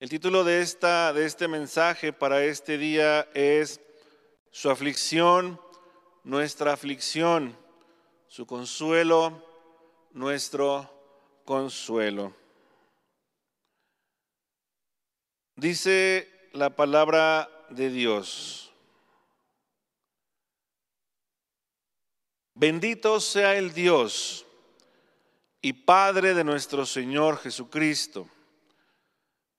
El título de, esta, de este mensaje para este día es Su aflicción, nuestra aflicción, su consuelo, nuestro consuelo. Dice la palabra de Dios. Bendito sea el Dios y Padre de nuestro Señor Jesucristo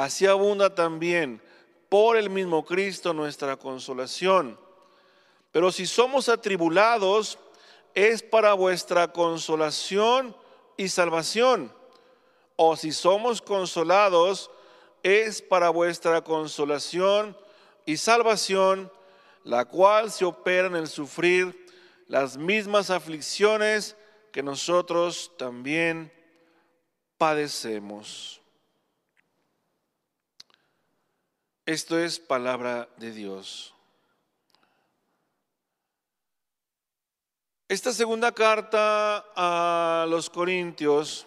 así abunda también por el mismo Cristo nuestra consolación. Pero si somos atribulados, es para vuestra consolación y salvación. O si somos consolados, es para vuestra consolación y salvación, la cual se opera en el sufrir las mismas aflicciones que nosotros también padecemos. Esto es palabra de Dios. Esta segunda carta a los Corintios,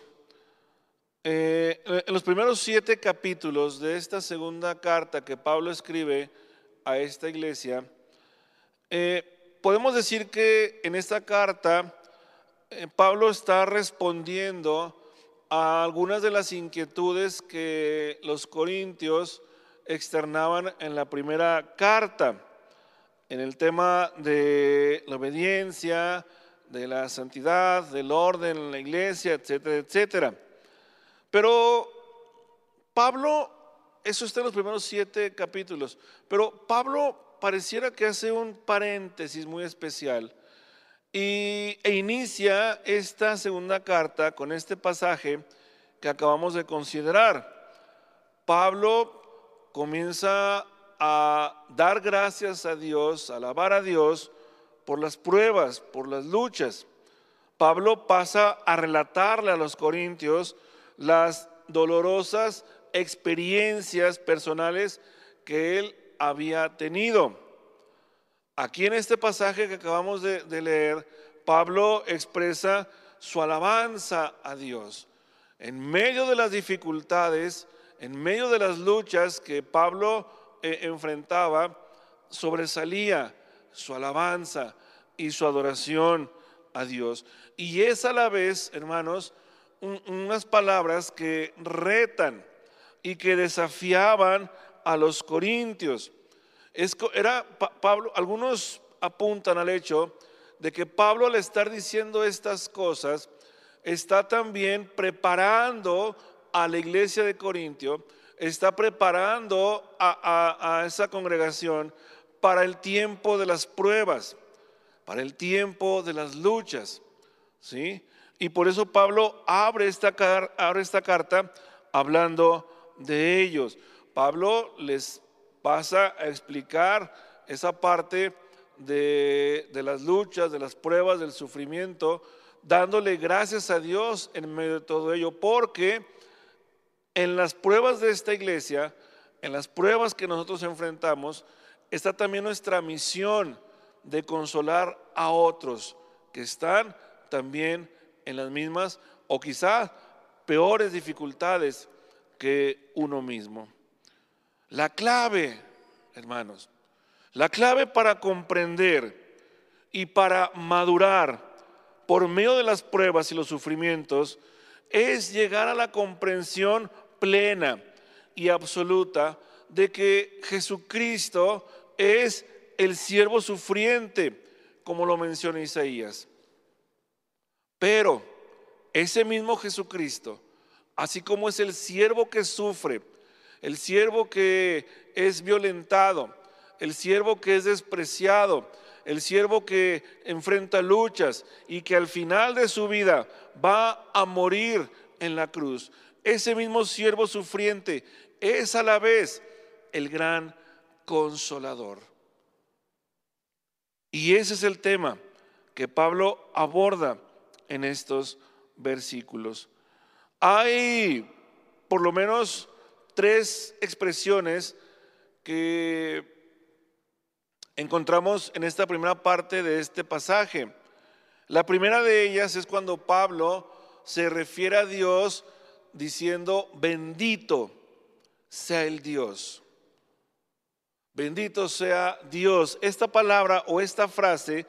eh, en los primeros siete capítulos de esta segunda carta que Pablo escribe a esta iglesia, eh, podemos decir que en esta carta eh, Pablo está respondiendo a algunas de las inquietudes que los corintios externaban en la primera carta, en el tema de la obediencia, de la santidad, del orden en la iglesia, etcétera, etcétera. Pero Pablo, eso está en los primeros siete capítulos, pero Pablo pareciera que hace un paréntesis muy especial y, e inicia esta segunda carta con este pasaje que acabamos de considerar. Pablo comienza a dar gracias a Dios, a alabar a Dios por las pruebas, por las luchas. Pablo pasa a relatarle a los corintios las dolorosas experiencias personales que él había tenido. Aquí en este pasaje que acabamos de, de, leer, Pablo expresa su alabanza a Dios. En medio de las dificultades, en medio de las luchas que Pablo eh, enfrentaba, sobresalía su alabanza y su adoración a Dios. Y es a la vez, hermanos, unas palabras que retan y que desafiaban a los corintios. era Pablo, algunos apuntan al hecho de que Pablo al estar diciendo estas cosas está también preparando a la iglesia de Corintio, está preparando a, esa congregación para el tiempo de las pruebas, para el tiempo de las luchas. ¿sí? Y por eso Pablo abre esta, abre esta carta hablando de ellos. Pablo les pasa a explicar esa parte de, de, las luchas, de las pruebas, del sufrimiento, dándole gracias a Dios en medio de todo ello, porque en las pruebas de esta iglesia, en las pruebas que nosotros enfrentamos, está también nuestra misión de consolar a otros que están también en las mismas o quizá peores dificultades que uno mismo. La clave, hermanos, la clave para comprender y para madurar por medio de las pruebas y los sufrimientos es llegar a la comprensión plena y absoluta de que Jesucristo es el siervo sufriente, como lo menciona Isaías. Pero ese mismo Jesucristo, así como es el siervo que sufre, el siervo que es violentado, el siervo que es despreciado, el siervo que enfrenta luchas y que al final de su vida va a morir en la cruz, ese mismo siervo sufriente, es a la vez el gran consolador. Y ese es el tema que Pablo aborda en estos versículos. Hay por lo menos tres expresiones que encontramos en esta primera parte de este pasaje. La primera de ellas es cuando Pablo se refiere a Dios diciendo, bendito sea el Dios. Bendito sea Dios. Esta palabra o esta frase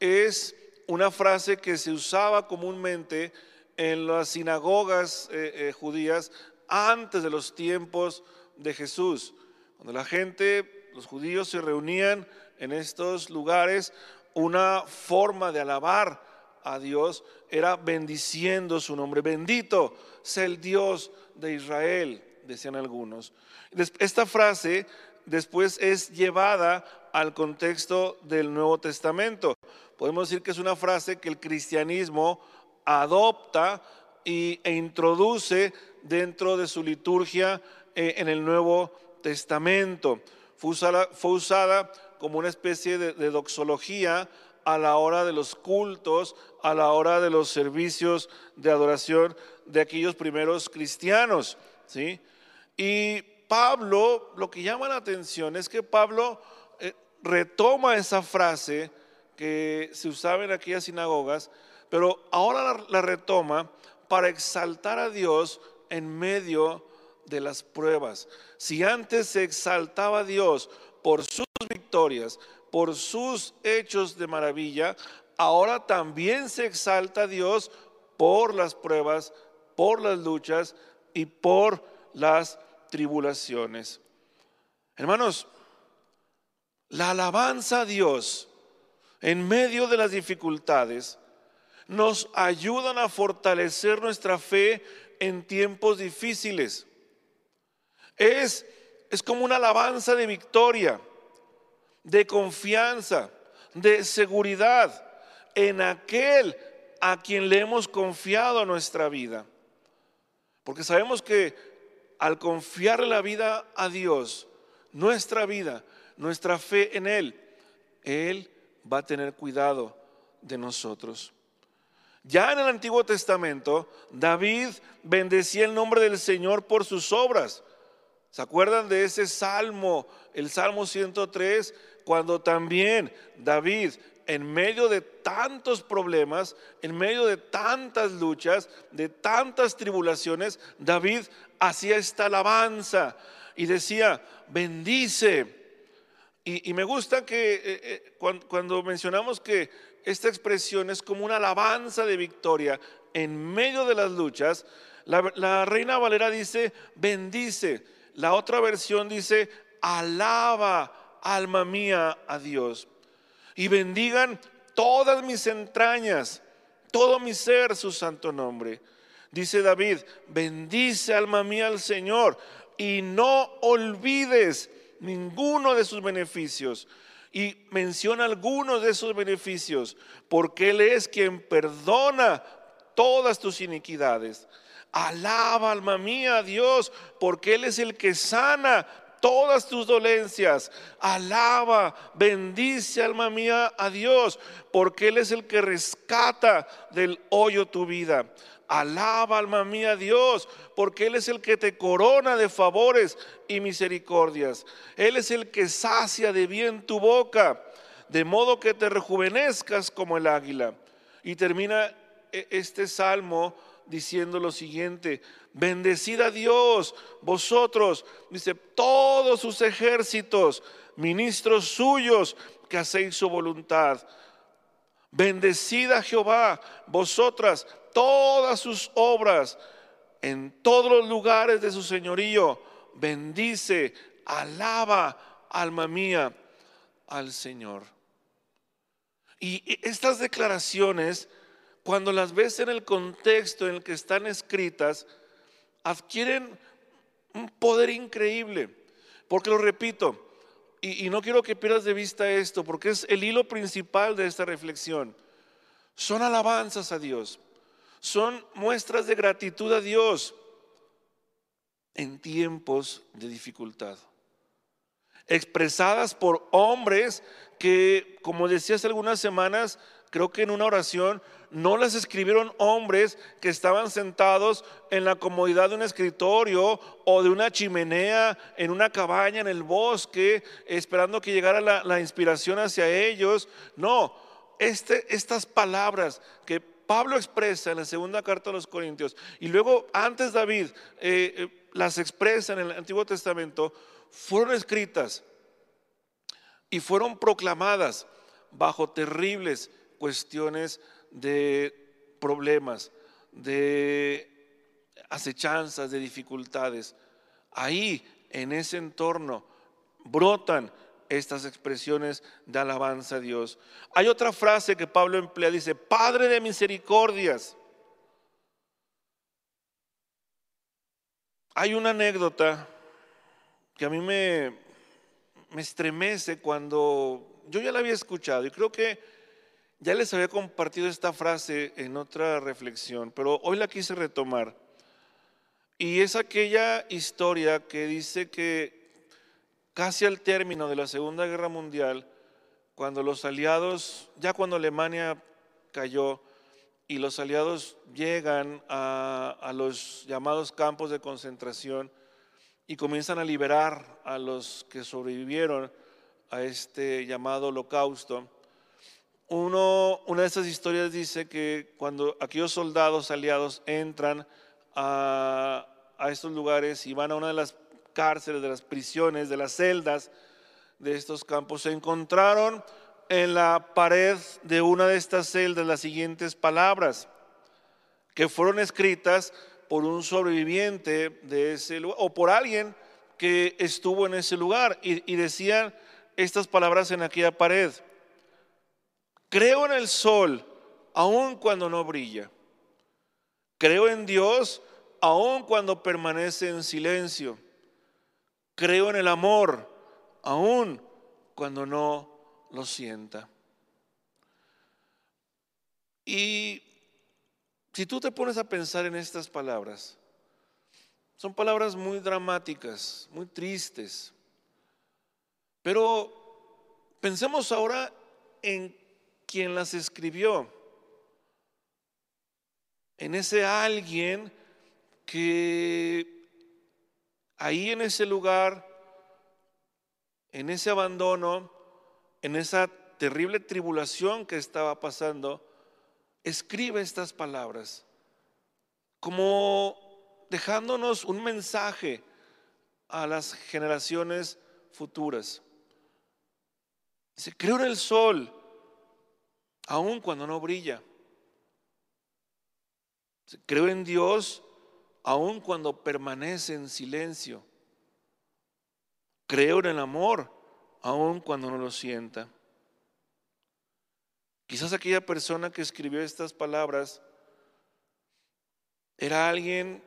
es una frase que se usaba comúnmente en las sinagogas eh, eh, judías antes de los tiempos de Jesús. Cuando la gente, los judíos se reunían en estos lugares, una forma de alabar a Dios era bendiciendo su nombre. Bendito sea el Dios de Israel, decían algunos. Esta frase después es llevada al contexto del Nuevo Testamento. Podemos decir que es una frase que el cristianismo adopta y, e introduce dentro de su liturgia eh, en el Nuevo Testamento. Fue usada, como una especie de, de, doxología a la hora de los cultos, a la hora de los servicios de adoración de aquellos primeros cristianos. ¿sí? Y Pablo, lo que llama la atención es que Pablo eh, retoma esa frase que se usaba en aquellas sinagogas, pero ahora la, retoma para exaltar a Dios en medio de las pruebas. Si antes se exaltaba a Dios por sus victorias, por sus hechos de maravilla, ahora también se exalta a Dios por las pruebas, por las luchas y por las tribulaciones. Hermanos, la alabanza a Dios en medio de las dificultades nos ayudan a fortalecer nuestra fe en tiempos difíciles. Es, es como una alabanza de victoria, de confianza, de seguridad en aquel a quien le hemos confiado nuestra vida. Porque sabemos que al confiarle la vida a Dios, nuestra vida, nuestra fe en Él, Él va a tener cuidado de nosotros. Ya en el Antiguo Testamento, David bendecía el nombre del Señor por sus obras. ¿Se acuerdan de ese salmo, el Salmo 103, cuando también David en medio de tantos problemas, en medio de tantas luchas, de tantas tribulaciones, David hacía esta alabanza y decía, bendice. Y, me gusta que eh, eh, cuando, mencionamos que esta expresión es como una alabanza de victoria en medio de las luchas, la, la Reina Valera dice, bendice. La otra versión dice, alaba, alma mía, a Dios y bendigan todas mis entrañas, todo mi ser, su santo nombre. Dice David, bendice alma mía al Señor y no olvides ninguno de sus beneficios. Y menciona algunos de esos beneficios, porque Él es quien perdona todas tus iniquidades. Alaba alma mía a Dios, porque Él es el que sana todas tus dolencias. Alaba, bendice alma mía a Dios, porque Él es el que rescata del hoyo tu vida. Alaba alma mía a Dios, porque Él es el que te corona de favores y misericordias. Él es el que sacia de bien tu boca, de modo que te rejuvenezcas como el águila. Y termina e, este salmo diciendo lo siguiente, bendecid a Dios, vosotros, dice, todos sus ejércitos, ministros suyos, que hacéis su voluntad. Bendecid a Jehová, vosotras, todas sus obras, en todos los lugares de su señorío. Bendice, alaba, alma mía, al Señor. Y estas declaraciones cuando las ves en el contexto en el que están escritas, adquieren un poder increíble. Porque lo repito, y, no quiero que pierdas de vista esto, porque es el hilo principal de esta reflexión. Son alabanzas a Dios, son muestras de gratitud a Dios. en tiempos de dificultad. Expresadas por hombres que, como decía hace algunas semanas, creo que en una oración, no las escribieron hombres que estaban sentados en la comodidad de un escritorio o de una chimenea en una cabaña en el bosque, esperando que llegara la, inspiración hacia ellos. No, este, estas palabras que Pablo expresa en la segunda carta a los Corintios y luego antes David eh, eh, las expresa en el Antiguo Testamento, fueron escritas y fueron proclamadas bajo terribles cuestiones de problemas, de acechanzas, de dificultades. Ahí, en ese entorno, brotan estas expresiones de alabanza a Dios. Hay otra frase que Pablo emplea, dice, Padre de misericordias. Hay una anécdota que a mí me, me estremece cuando yo ya la había escuchado y creo que ya les había compartido esta frase en otra reflexión, pero hoy la quise retomar. Y es aquella historia que dice que casi al término de la Segunda Guerra Mundial, cuando los aliados, ya cuando Alemania cayó y los aliados llegan a, los llamados campos de concentración y comienzan a liberar a los que sobrevivieron a este llamado holocausto, una de esas historias dice que cuando aquellos soldados aliados entran a, estos lugares y van a una de las cárceles, de las prisiones, de las celdas de estos campos, se encontraron en la pared de una de estas celdas las siguientes palabras que fueron escritas por un sobreviviente de ese lugar o por alguien que estuvo en ese lugar y decían estas palabras en aquella pared. Creo en el sol aun cuando no brilla. Creo en Dios aun cuando permanece en silencio. Creo en el amor, aún cuando no lo sienta. Y si tú te pones a pensar en estas palabras, son palabras muy dramáticas, muy tristes. Pero pensemos ahora en quien las escribió, en ese alguien que ahí en ese lugar, en ese abandono, en esa terrible tribulación que estaba pasando, escribe estas palabras, como dejándonos un mensaje a las generaciones futuras. Dice, creo en el sol, aun cuando no brilla. Creo en Dios aun cuando permanece en silencio. Creo en el amor, aun cuando no lo sienta. Quizás aquella persona que escribió estas palabras era alguien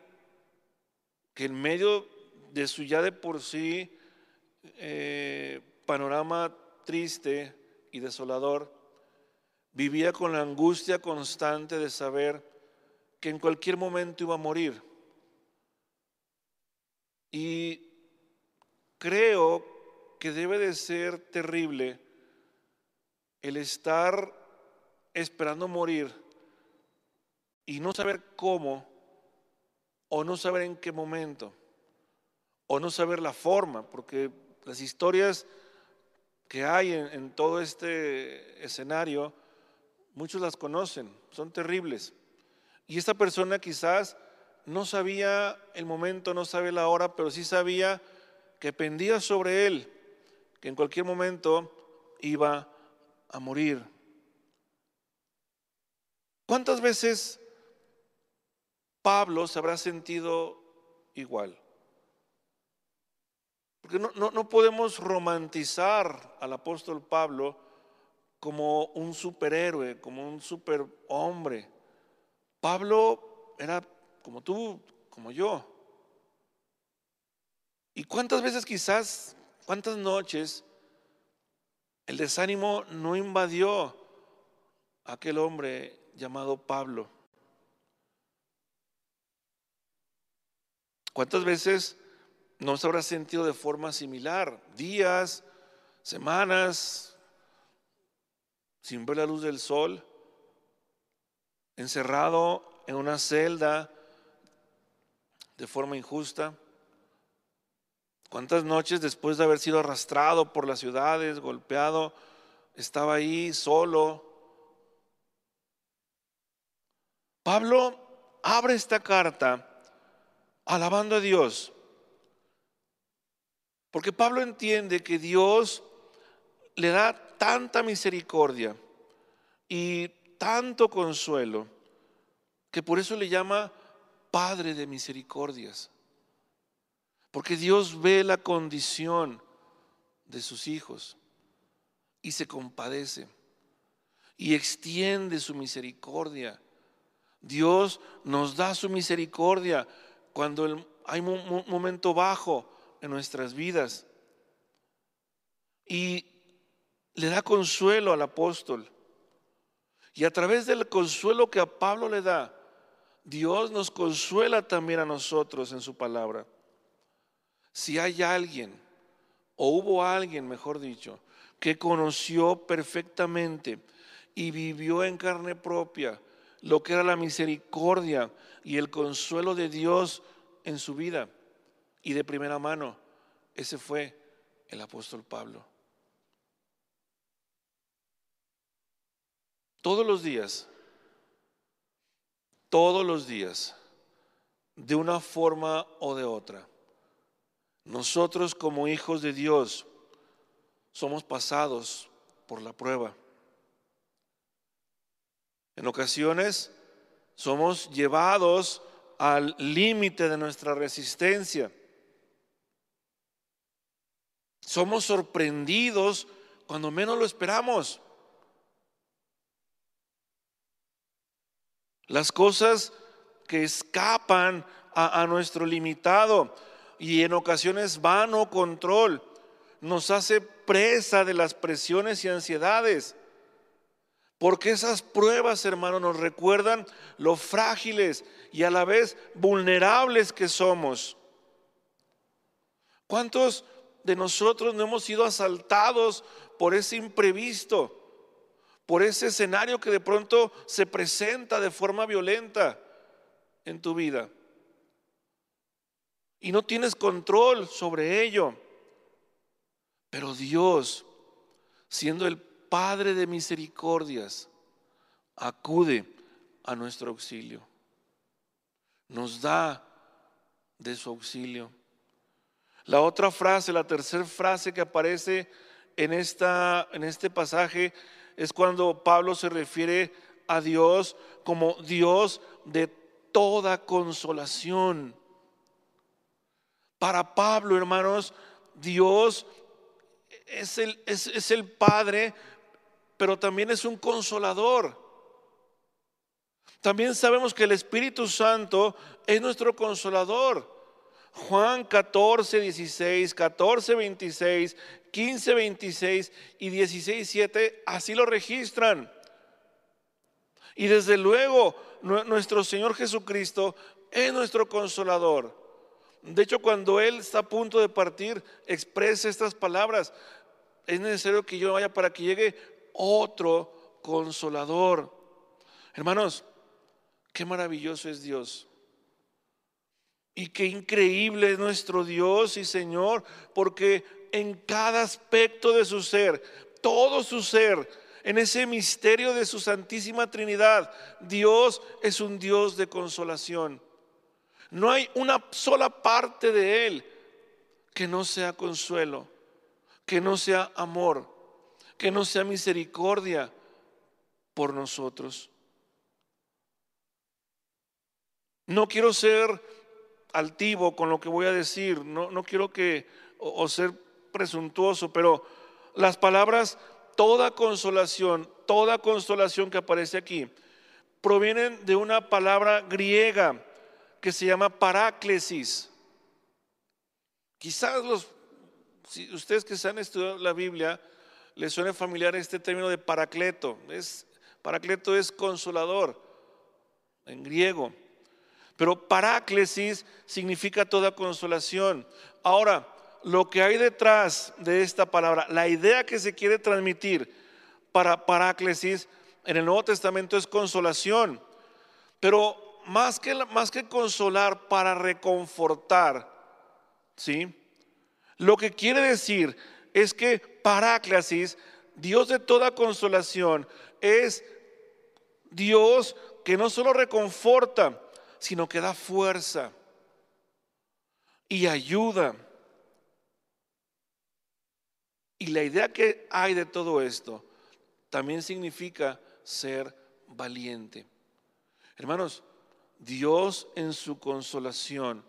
que en medio de su ya de por sí eh, panorama triste y desolador, vivía con la angustia constante de saber que en cualquier momento iba a morir. Y creo que debe de ser terrible el estar esperando morir y no saber cómo, o no saber en qué momento, o no saber la forma, porque las historias que hay en, todo este escenario, muchos las conocen, son terribles. Y esta persona quizás no sabía el momento, no sabe la hora, pero sí sabía que pendía sobre él, que en cualquier momento iba a morir. ¿Cuántas veces Pablo se habrá sentido igual? Porque no, no podemos romantizar al apóstol Pablo como un superhéroe, como un superhombre. Pablo era como tú, como yo. ¿Y cuántas veces quizás, cuántas noches el desánimo no invadió a aquel hombre llamado Pablo? ¿Cuántas veces no se habrá sentido de forma similar? Días, semanas, sin ver la luz del sol, encerrado en una celda de forma injusta. ¿Cuántas noches después de haber sido arrastrado por las ciudades, golpeado, estaba ahí solo? Pablo abre esta carta alabando a Dios. Porque Pablo entiende que Dios le da tanta misericordia y tanto consuelo que por eso le llama Padre de misericordias. Porque Dios ve la condición de sus hijos y se compadece y extiende su misericordia. Dios nos da su misericordia cuando hay un momento bajo en nuestras vidas. Y le da consuelo al apóstol. Y a través del consuelo que a Pablo le da, Dios nos consuela también a nosotros en su palabra. Si hay alguien, o hubo alguien, mejor dicho, que conoció perfectamente y vivió en carne propia lo que era la misericordia y el consuelo de Dios en su vida y de primera mano, ese fue el apóstol Pablo. Todos los días, todos los días, de una forma o de otra, nosotros como hijos de Dios somos pasados por la prueba. En ocasiones somos llevados al límite de nuestra resistencia. Somos sorprendidos cuando menos lo esperamos. Las cosas que escapan a, nuestro limitado y en ocasiones vano control nos hace presa de las presiones y ansiedades. Porque esas pruebas, hermanos, nos recuerdan lo frágiles y a la vez vulnerables que somos. ¿Cuántos de nosotros no hemos sido asaltados por ese imprevisto? Por ese escenario que de pronto se presenta de forma violenta en tu vida. Y no tienes control sobre ello. Pero Dios, siendo el Padre de misericordias, acude a nuestro auxilio. Nos da de su auxilio. La otra frase, la tercera frase que aparece en, esta, en este pasaje es cuando Pablo se refiere a Dios como Dios de toda consolación. Para Pablo, hermanos, Dios es el, es, es el Padre pero también es un consolador. También sabemos que el Espíritu Santo es nuestro consolador. Juan 14, 16, 14, 26, 15, 26 y 16, 7, así lo registran. Y desde luego, nuestro Señor Jesucristo es nuestro consolador. De hecho, cuando Él está a punto de partir, expresa estas palabras. Es necesario que yo vaya para que llegue otro consolador. Hermanos, qué maravilloso es Dios. Y qué increíble es nuestro Dios y Señor, porque en cada aspecto de su ser, todo su ser, en ese misterio de su Santísima Trinidad, Dios es un Dios de consolación. No hay una sola parte de Él que no sea consuelo, que no sea amor que no sea misericordia por nosotros. No quiero ser altivo con lo que voy a decir, no, no quiero que, o, ser presuntuoso, pero las palabras, toda consolación, toda consolación que aparece aquí, provienen de una palabra griega que se llama paráclesis. Quizás los, si ustedes que se han estudiado la Biblia, le suene familiar este término de paracleto. Es, paracleto es consolador en griego. Pero paráclesis significa toda consolación. Ahora, lo que hay detrás de esta palabra, la idea que se quiere transmitir para paráclesis en el Nuevo Testamento es consolación. Pero más que, más que consolar, para reconfortar, ¿sí? Lo que quiere decir es que paráclesis, Dios de toda consolación, es Dios que no solo reconforta, sino que da fuerza y ayuda. Y la idea que hay de todo esto también significa ser valiente. Hermanos, Dios en su consolación,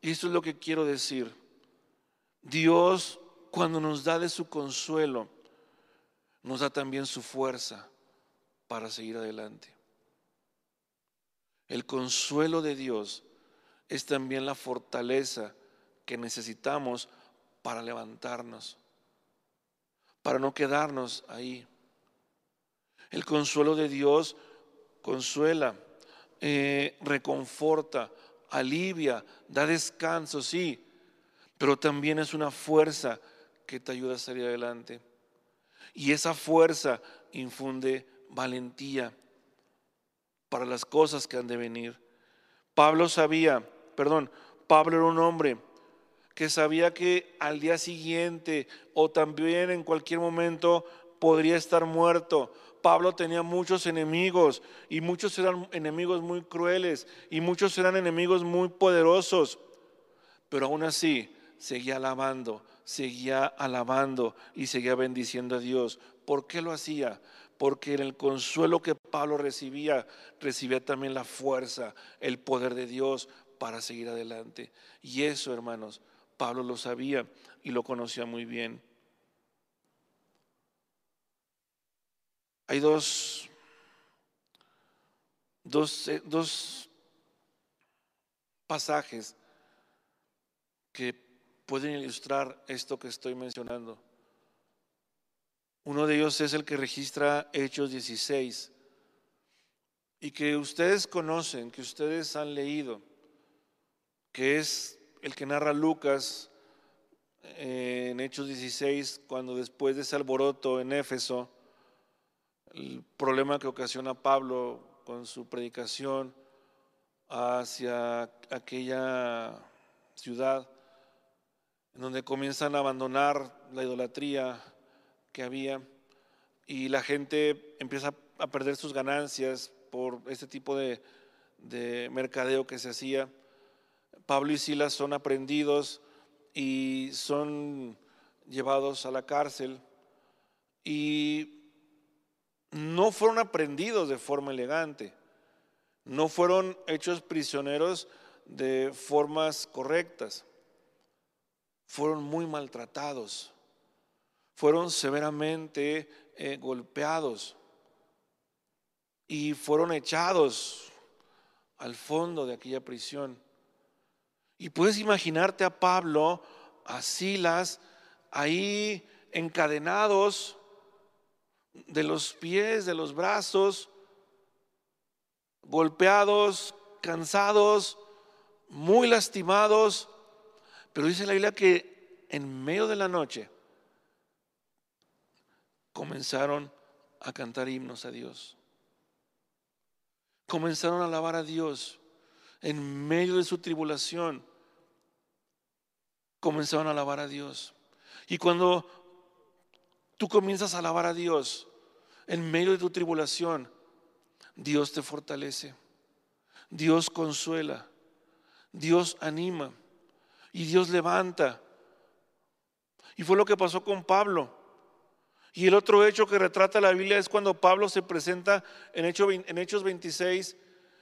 y esto es lo que quiero decir, Dios cuando nos da de su consuelo, nos da también su fuerza para seguir adelante. El consuelo de Dios es también la fortaleza que necesitamos para levantarnos, para no quedarnos ahí. El consuelo de Dios consuela, eh, reconforta, alivia, da descanso, sí, pero también es una fuerza que te ayuda a salir adelante. Y esa fuerza infunde valentía para las cosas que han de venir. Pablo sabía, perdón, Pablo era un hombre que sabía que al día siguiente o también en cualquier momento podría estar muerto. Pablo tenía muchos enemigos y muchos eran enemigos muy crueles y muchos eran enemigos muy poderosos. Pero aún así seguía alabando, seguía alabando y seguía bendiciendo a Dios. ¿Por qué lo hacía? Porque en el consuelo que Pablo recibía, recibía también la fuerza, el poder de Dios para seguir adelante. Y eso, hermanos, Pablo lo sabía y lo conocía muy bien. Hay dos, dos, eh, dos pasajes que pueden ilustrar esto que estoy mencionando. Uno de ellos es el que registra Hechos 16 y que ustedes conocen, que ustedes han leído, que es el que narra Lucas eh, en Hechos 16, cuando después de ese alboroto en Éfeso, el problema que ocasiona Pablo con su predicación hacia aquella ciudad, en donde comienzan a abandonar la idolatría, que había y la gente empieza a perder sus ganancias por este tipo de, mercadeo que se hacía. Pablo y Silas son aprendidos y son llevados a la cárcel y no fueron aprendidos de forma elegante, no fueron hechos prisioneros de formas correctas, fueron muy maltratados fueron severamente eh, golpeados y fueron echados al fondo de aquella prisión. Y puedes imaginarte a Pablo, a Silas, ahí encadenados de los pies, de los brazos, golpeados, cansados, muy lastimados. Pero dice la Biblia que en medio de la noche, comenzaron a cantar himnos a Dios. Comenzaron a alabar a Dios en medio de su tribulación. Comenzaron a alabar a Dios. Y cuando tú comienzas a alabar a Dios en medio de tu tribulación, Dios te fortalece. Dios consuela. Dios anima. Y Dios levanta. Y fue lo que pasó con Pablo. Y el otro hecho que retrata la Biblia es cuando Pablo se presenta en, Hechos 26,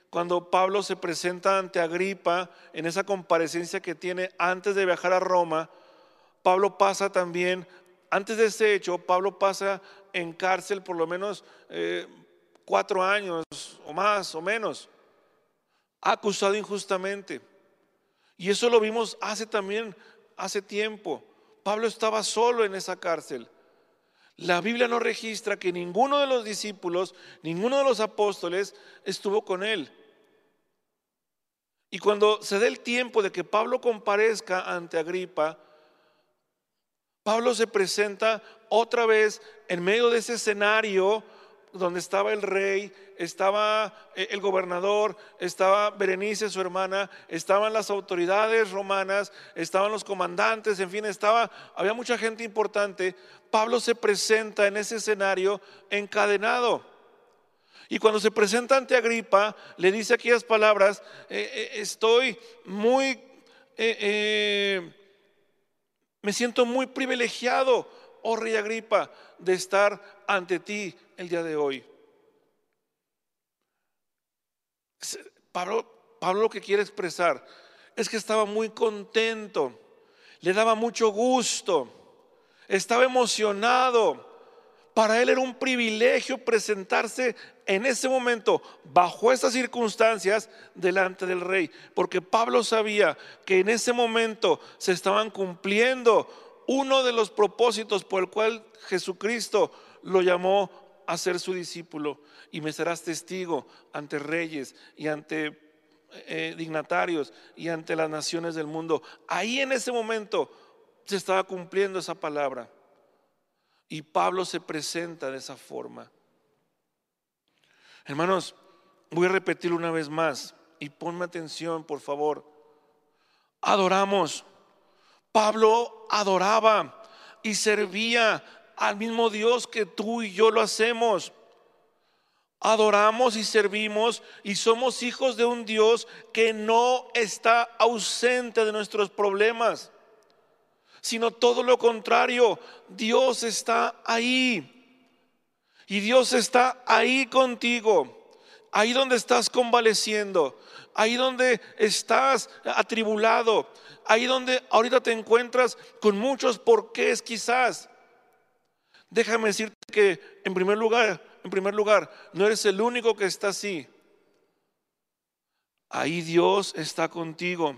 cuando Pablo se presenta ante Agripa en esa comparecencia que tiene antes de viajar a Roma. Pablo pasa también, antes de ese hecho, Pablo pasa en cárcel por lo menos eh, cuatro años o más o menos, acusado injustamente. Y eso lo vimos hace también, hace tiempo. Pablo estaba solo en esa cárcel. La Biblia no registra que ninguno de los discípulos, ninguno de los apóstoles estuvo con él. Y cuando se dé el tiempo de que Pablo comparezca ante Agripa, Pablo se presenta otra vez en medio de ese escenario donde estaba el rey, estaba eh, el gobernador, estaba Berenice, su hermana, estaban las autoridades romanas, estaban los comandantes, en fin, estaba, había mucha gente importante. Pablo se presenta en ese escenario encadenado. Y cuando se presenta ante Agripa, le dice aquellas palabras, eh, eh, estoy muy, me siento muy privilegiado, oh rey Agripa, de estar ante ti el día de hoy. Pablo, Pablo lo que quiere expresar es que estaba muy contento, le daba mucho gusto, estaba emocionado. Para él era un privilegio presentarse en ese momento, bajo esas circunstancias, delante del rey. Porque Pablo sabía que en ese momento se estaban cumpliendo uno de los propósitos por el cual Jesucristo lo llamó a ser su discípulo y me serás testigo ante reyes y ante eh, dignatarios y ante las naciones del mundo. Ahí en ese momento se estaba cumpliendo esa palabra. Y Pablo se presenta de esa forma. Hermanos, voy a repetirlo una vez más y ponme atención, por favor. Adoramos. Pablo adoraba y servía al mismo Dios que tú y yo lo hacemos. Adoramos y servimos y somos hijos de un Dios que no está ausente de nuestros problemas, sino todo lo contrario, Dios está ahí. Y Dios está ahí contigo, ahí donde estás convaleciendo, ahí donde estás atribulado, ahí donde ahorita te encuentras con muchos porqués quizás. Déjame decirte que en primer lugar, en primer lugar, no eres el único que está así. Ahí Dios está contigo.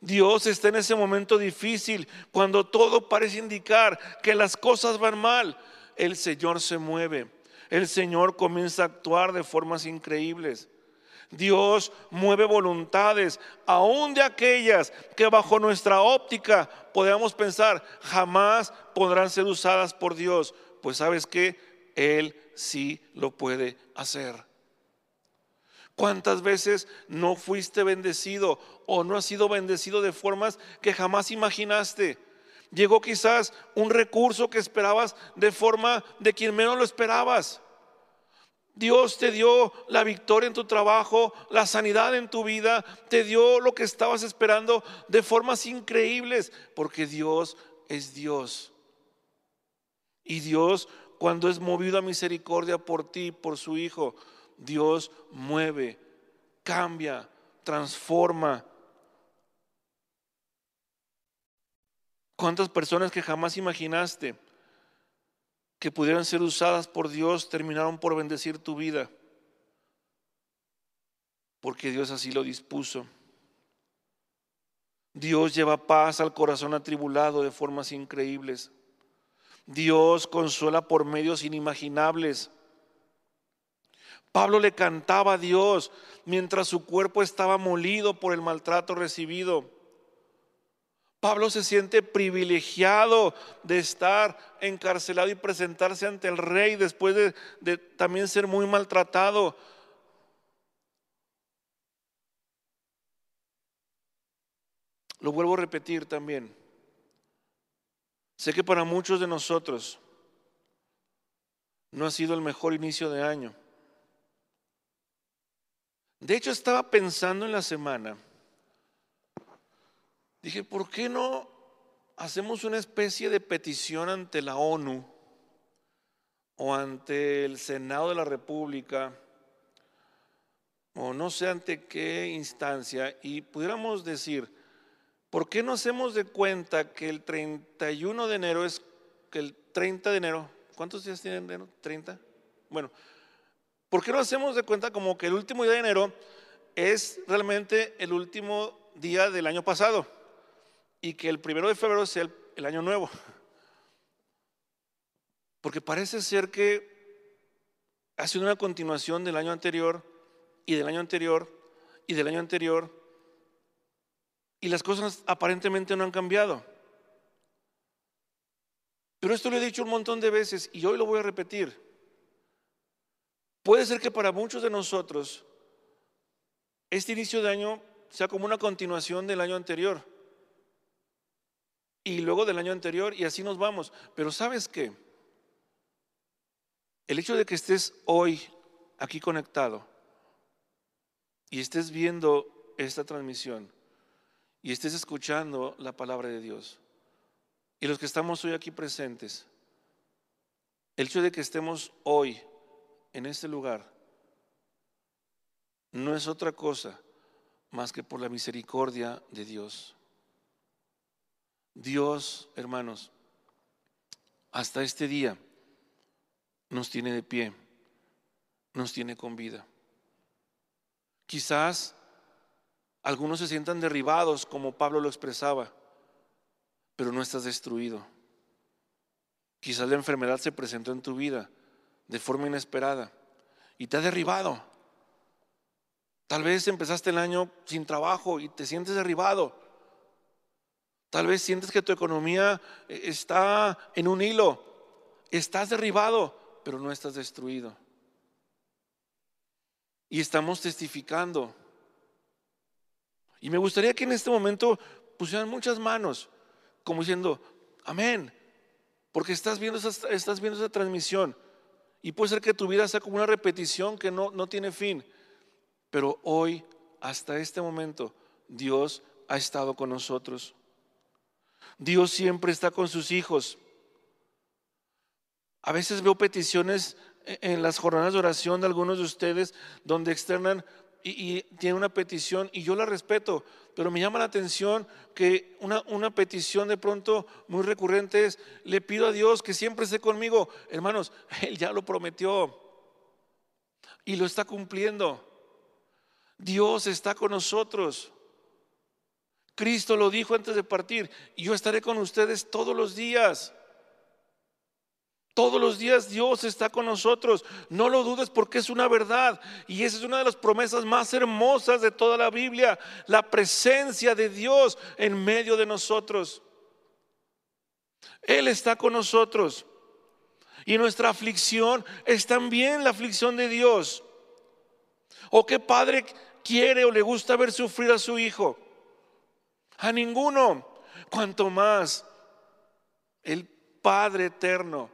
Dios está en ese momento difícil, cuando todo parece indicar que las cosas van mal. El Señor se mueve. El Señor comienza a actuar de formas increíbles. Dios mueve voluntades, aún de aquellas que bajo nuestra óptica podemos pensar jamás podrán ser usadas por Dios. Pues sabes que Él sí lo puede hacer. ¿Cuántas veces no fuiste bendecido o no has sido bendecido de formas que jamás imaginaste? Llegó quizás un recurso que esperabas de forma de quien menos lo esperabas. Dios te dio la victoria en tu trabajo, la sanidad en tu vida, te dio lo que estabas esperando de formas increíbles, porque Dios es Dios. Y Dios, cuando es movido a misericordia por ti, por su Hijo, Dios mueve, cambia, transforma. ¿Cuántas personas que jamás imaginaste? Que pudieran ser usadas por Dios terminaron por bendecir tu vida, porque Dios así lo dispuso. Dios lleva paz al corazón atribulado de formas increíbles. Dios consuela por medios inimaginables. Pablo le cantaba a Dios mientras su cuerpo estaba molido por el maltrato recibido. Pablo se siente privilegiado de estar encarcelado y presentarse ante el rey después de, también ser muy maltratado. Lo vuelvo a repetir también. Sé que para muchos de nosotros no ha sido el mejor inicio de año. De hecho, estaba pensando en la semana Dije, ¿por qué no hacemos una especie de petición ante la ONU o ante el Senado de la República o no sé ante qué instancia y pudiéramos decir, ¿por qué no hacemos de cuenta que el 31 de enero es que el 30 de enero, ¿cuántos días tiene enero? ¿30? Bueno, ¿por qué no hacemos de cuenta como que el último día de enero es realmente el último día del año pasado? Y que el primero de febrero sea el, año nuevo. Porque parece ser que ha sido una continuación del año anterior y del año anterior y del año anterior y las cosas aparentemente no han cambiado. Pero esto lo he dicho un montón de veces y hoy lo voy a repetir. Puede ser que para muchos de nosotros este inicio de año sea como una continuación del año anterior. Y luego del año anterior y así nos vamos. Pero sabes qué? El hecho de que estés hoy aquí conectado y estés viendo esta transmisión y estés escuchando la palabra de Dios, y los que estamos hoy aquí presentes, el hecho de que estemos hoy en este lugar no es otra cosa más que por la misericordia de Dios. Dios, hermanos, hasta este día nos tiene de pie, nos tiene con vida. Quizás algunos se sientan derribados, como Pablo lo expresaba, pero no estás destruido. Quizás la enfermedad se presentó en tu vida de forma inesperada y te ha derribado. Tal vez empezaste el año sin trabajo y te sientes derribado. Tal vez sientes que tu economía eh, está en un hilo. Estás derribado, pero no estás destruido. Y estamos testificando. Y me gustaría que en este momento pusieran muchas manos, como diciendo, amén, porque estás viendo esa, estás viendo esa transmisión. Y puede ser que tu vida sea como una repetición que no, no tiene fin. Pero hoy, hasta este momento, Dios ha estado con nosotros. Dios siempre está con sus hijos. A veces veo peticiones en las jornadas de oración de algunos de ustedes donde externan y, tienen una petición y yo la respeto, pero me llama la atención que una, una petición de pronto muy recurrente es, le pido a Dios que siempre esté conmigo. Hermanos, Él ya lo prometió y lo está cumpliendo. Dios está con nosotros. Cristo lo dijo antes de partir, yo estaré con ustedes todos los días. Todos los días Dios está con nosotros. No lo dudes porque es una verdad. Y esa es una de las promesas más hermosas de toda la Biblia. La presencia de Dios en medio de nosotros. Él está con nosotros. Y nuestra aflicción es también la aflicción de Dios. ¿O qué padre quiere o le gusta ver sufrir a su hijo? A ninguno. Cuanto más el Padre eterno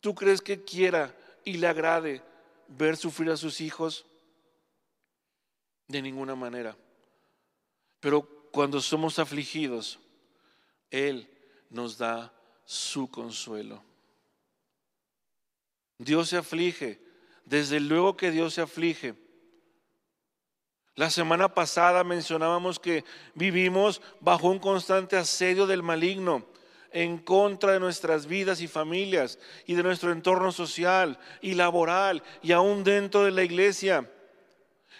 ¿Tú crees que quiera y le agrade ver sufrir a sus hijos? De ninguna manera. Pero cuando somos afligidos, Él nos da su consuelo. Dios se aflige, desde luego que Dios se aflige. La semana pasada mencionábamos que vivimos bajo un constante asedio del maligno en contra de nuestras vidas y familias y de nuestro entorno social y laboral y aún dentro de la iglesia.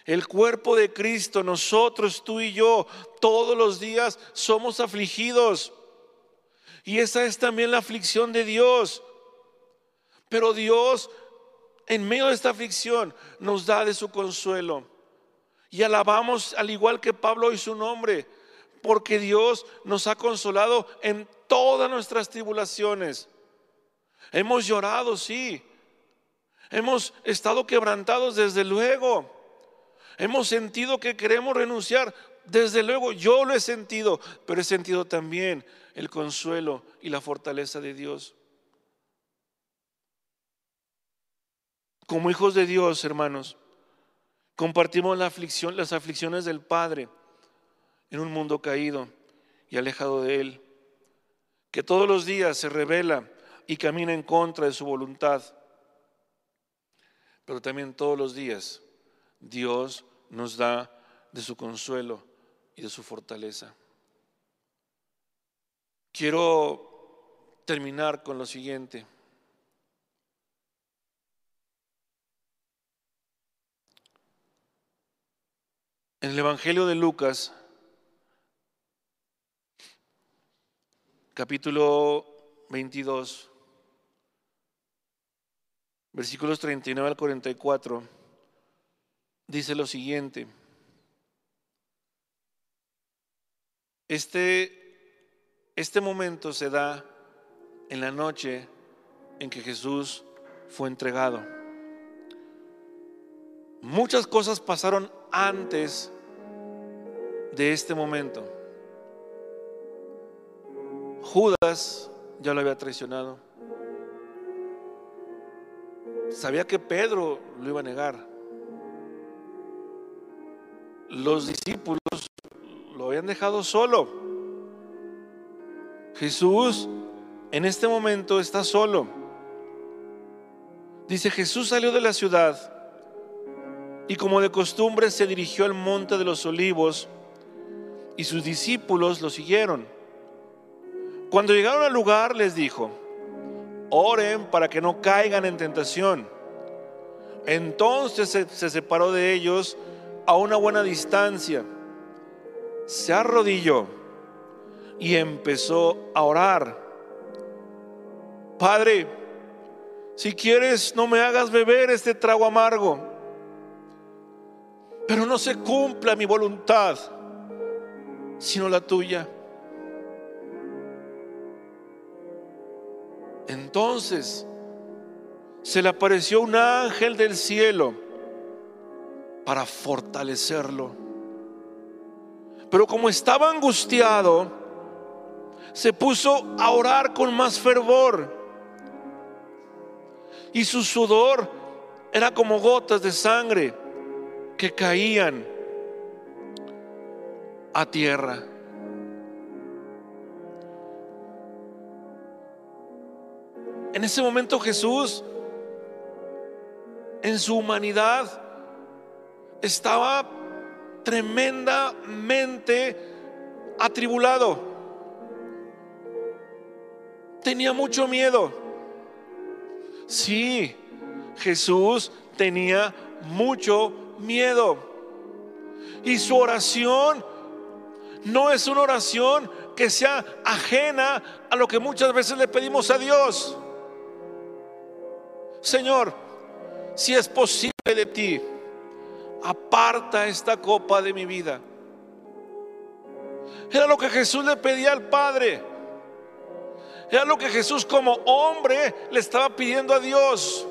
El cuerpo de Cristo, nosotros, tú y yo, todos los días somos afligidos. Y esa es también la aflicción de Dios. Pero Dios, en medio de esta aflicción, nos da de su consuelo. Y alabamos al igual que Pablo y su nombre, porque Dios nos ha consolado en todas nuestras tribulaciones. Hemos llorado, sí. Hemos estado quebrantados, desde luego. Hemos sentido que queremos renunciar, desde luego. Yo lo he sentido, pero he sentido también el consuelo y la fortaleza de Dios. Como hijos de Dios, hermanos, compartimos las aflicciones del Padre en un mundo caído y alejado de Él que todos los días se revela y camina en contra de su voluntad. Pero también todos los días Dios nos da de su consuelo y de su fortaleza. Quiero terminar con lo siguiente. En el Evangelio de Lucas, capítulo 22, versículos 39 al 44, dice lo siguiente. Este, este momento se da en la noche en que Jesús fue entregado. Muchas cosas pasaron antes de este momento. Judas ya lo había traicionado. Sabía que Pedro lo iba a negar. Los discípulos lo habían dejado solo. Jesús en este momento está solo. Dice, Jesús salió de la ciudad y como de costumbre se dirigió al monte de los olivos y sus discípulos lo siguieron. Cuando llegaron al lugar les dijo, oren para que no caigan en tentación. Entonces se, se separó de ellos a una buena distancia, se arrodilló y empezó a orar. Padre, si quieres no me hagas beber este trago amargo, pero no se cumpla mi voluntad, sino la tuya. Entonces se le apareció un ángel del cielo para fortalecerlo. Pero como estaba angustiado, se puso a orar con más fervor. Y su sudor era como gotas de sangre que caían a tierra. En ese momento Jesús, en su humanidad, estaba tremendamente atribulado. Tenía mucho miedo. Sí, Jesús tenía mucho miedo. Y su oración no es una oración que sea ajena a lo que muchas veces le pedimos a Dios. Señor, si es posible de ti, aparta esta copa de mi vida. Era lo que Jesús le pedía al Padre. Era lo que Jesús como hombre le estaba pidiendo a Dios.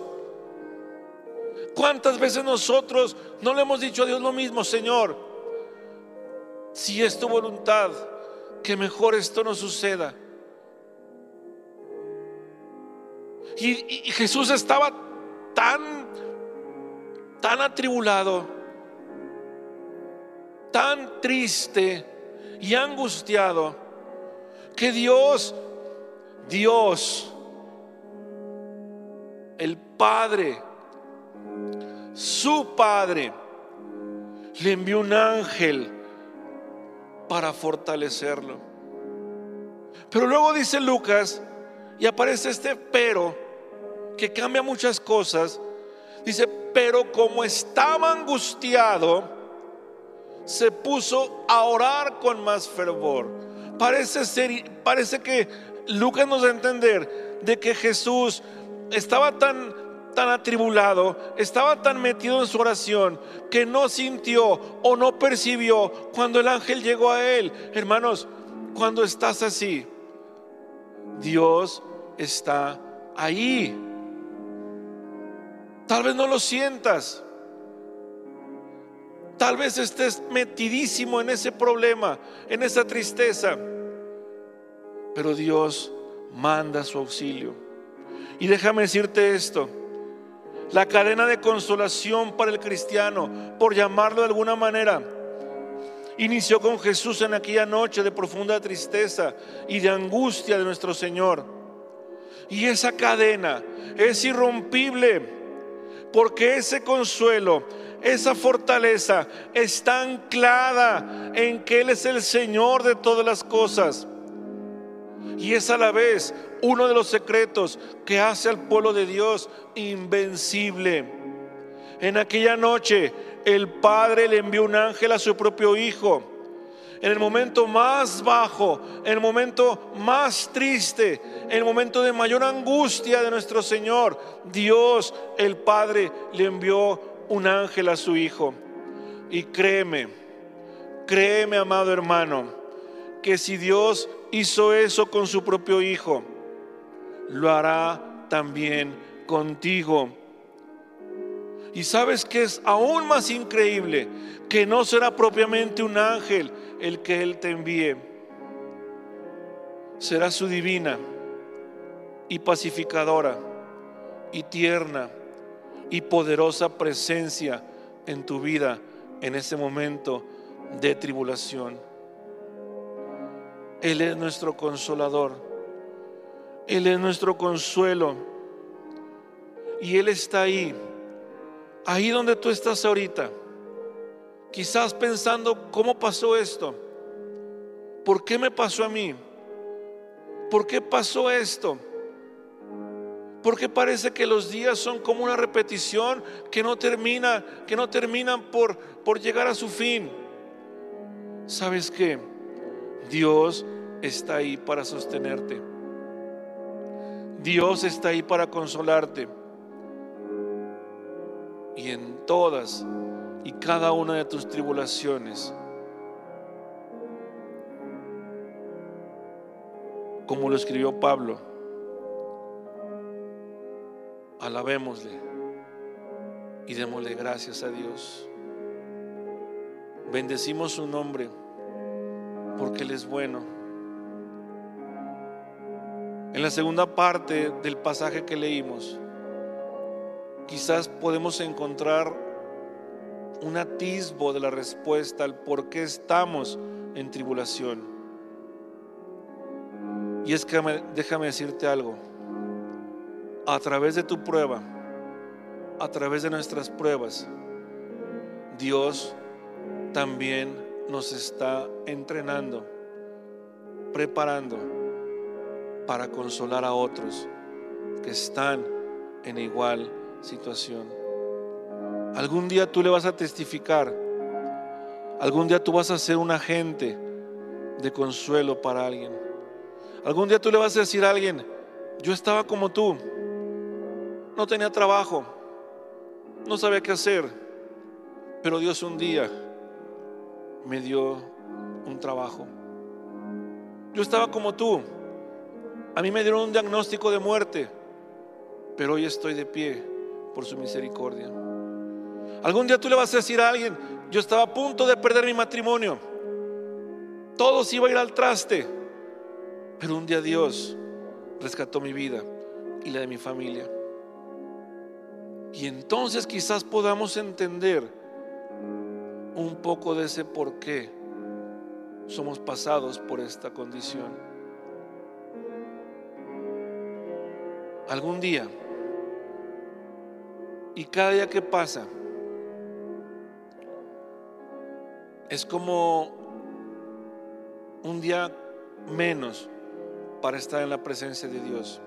¿Cuántas veces nosotros no le hemos dicho a Dios lo mismo, Señor? Si es tu voluntad, que mejor esto no suceda. Y, y Jesús estaba tan, tan atribulado tan triste y angustiado que Dios, Dios, el Padre, su Padre, le envió un ángel para fortalecerlo. Pero luego dice Lucas, y aparece este pero, que cambia muchas cosas, dice, pero como estaba angustiado, se puso a orar con más fervor. Parece ser, parece que Lucas nos da a entender de que Jesús estaba tan tan atribulado, estaba tan metido en su oración que no sintió o no percibió cuando el ángel llegó a él. Hermanos, cuando estás así, Dios está ahí. Tal vez no lo sientas. Tal vez estés metidísimo en ese problema, en esa tristeza. Pero Dios manda su auxilio. Y déjame decirte esto. La cadena de consolación para el cristiano, por llamarlo de alguna manera, inició con Jesús en aquella noche de profunda tristeza y de angustia de nuestro Señor. Y esa cadena es irrompible porque ese consuelo esa fortaleza está anclada en que Él es el Señor de todas las cosas. Y es a la vez uno de los secretos que hace al pueblo de Dios invencible. En aquella noche el Padre le envió un ángel a su propio Hijo. En el momento más bajo, en el momento más triste, en el momento de mayor angustia de nuestro Señor, Dios el Padre le envió un ángel a su hijo. Y créeme, créeme, amado hermano, que si Dios hizo eso con su propio Hijo, lo hará también contigo. Y sabes que es aún más increíble que no será propiamente un ángel el que Él te envíe. Será su divina y pacificadora y tierna y poderosa presencia en tu vida en ese momento de tribulación. Él es nuestro consolador. Él es nuestro consuelo. Y Él está ahí, ahí donde tú estás ahorita. Quizás pensando, ¿cómo pasó esto? ¿Por qué me pasó a mí? ¿Por qué pasó esto? Porque parece que los días son como una repetición que no termina, que no terminan por, por llegar a su fin. ¿Sabes qué? Dios está ahí para sostenerte. Dios está ahí para consolarte. Y en todas y cada una de tus tribulaciones, como lo escribió Pablo, alabémosle y démosle gracias a Dios. Bendecimos su nombre porque Él es bueno. En la segunda parte del pasaje que leímos, quizás podemos encontrar un atisbo de la respuesta al por qué estamos en tribulación. Y es que déjame decirte algo a través de tu prueba, a través de nuestras pruebas, Dios también nos está entrenando, preparando para consolar a otros que están en igual situación. Algún día tú le vas a testificar, algún día tú vas a ser un agente de consuelo para alguien. Algún día tú le vas a decir a alguien, yo estaba como tú, no tenía trabajo, no sabía qué hacer, pero Dios un día me dio un trabajo. Yo estaba como tú, a mí me dieron un diagnóstico de muerte, pero hoy estoy de pie por su misericordia. Algún día tú le vas a decir a alguien, yo estaba a punto de perder mi matrimonio, todo se iba a ir al traste, pero un día Dios rescató mi vida y la de mi familia. Y entonces quizás podamos entender un poco de ese por qué somos pasados por esta condición. Algún día, y cada día que pasa, es como un día menos para estar en la presencia de Dios.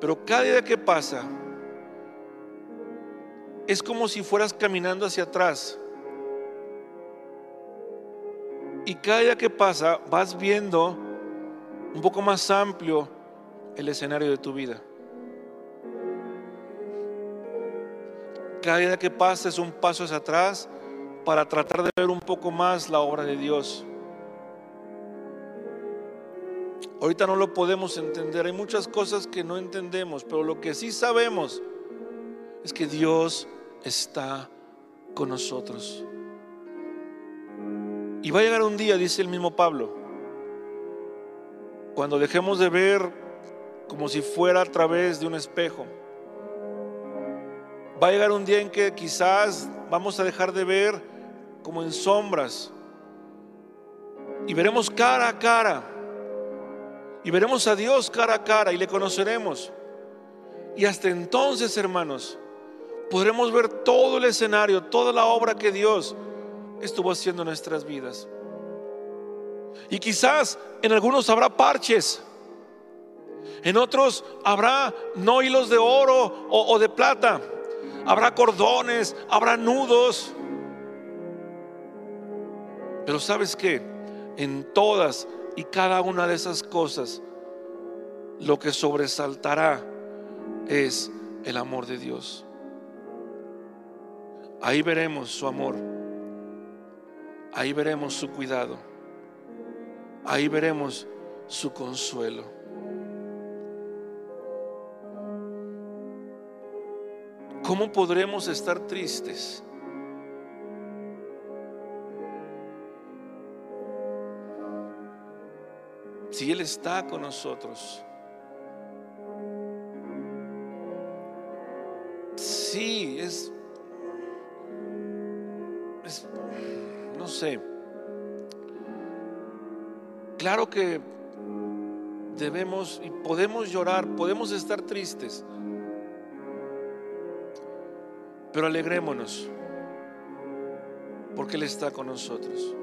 Pero cada día que pasa, es como si fueras caminando hacia atrás. Y cada día que pasa vas viendo un poco más amplio el escenario de tu vida. Cada día que pasa es un paso hacia atrás para tratar de ver un poco más la obra de Dios. Ahorita no lo podemos entender, hay muchas cosas que no entendemos, pero lo que sí sabemos es que Dios está con nosotros. Y va a llegar un día, dice el mismo Pablo, cuando dejemos de ver como si fuera a través de un espejo. Va a llegar un día en que quizás vamos a dejar de ver como en sombras y veremos cara a cara y veremos a Dios cara a cara y le conoceremos. Y hasta entonces, hermanos, podremos ver todo el escenario, toda la obra que Dios estuvo haciendo en nuestras vidas. Y quizás en algunos habrá parches, en otros habrá no hilos de oro o, de plata, habrá cordones, habrá nudos. Pero sabes que en todas y cada una de esas cosas, lo que sobresaltará es el amor de Dios. Ahí veremos su amor. Ahí veremos su cuidado. ahí veremos su consuelo. ¿Cómo podremos estar tristes? Si Él está con nosotros. Sí, es, es no sé. Claro que debemos y podemos llorar, podemos estar tristes, pero alegrémonos porque Él está con nosotros.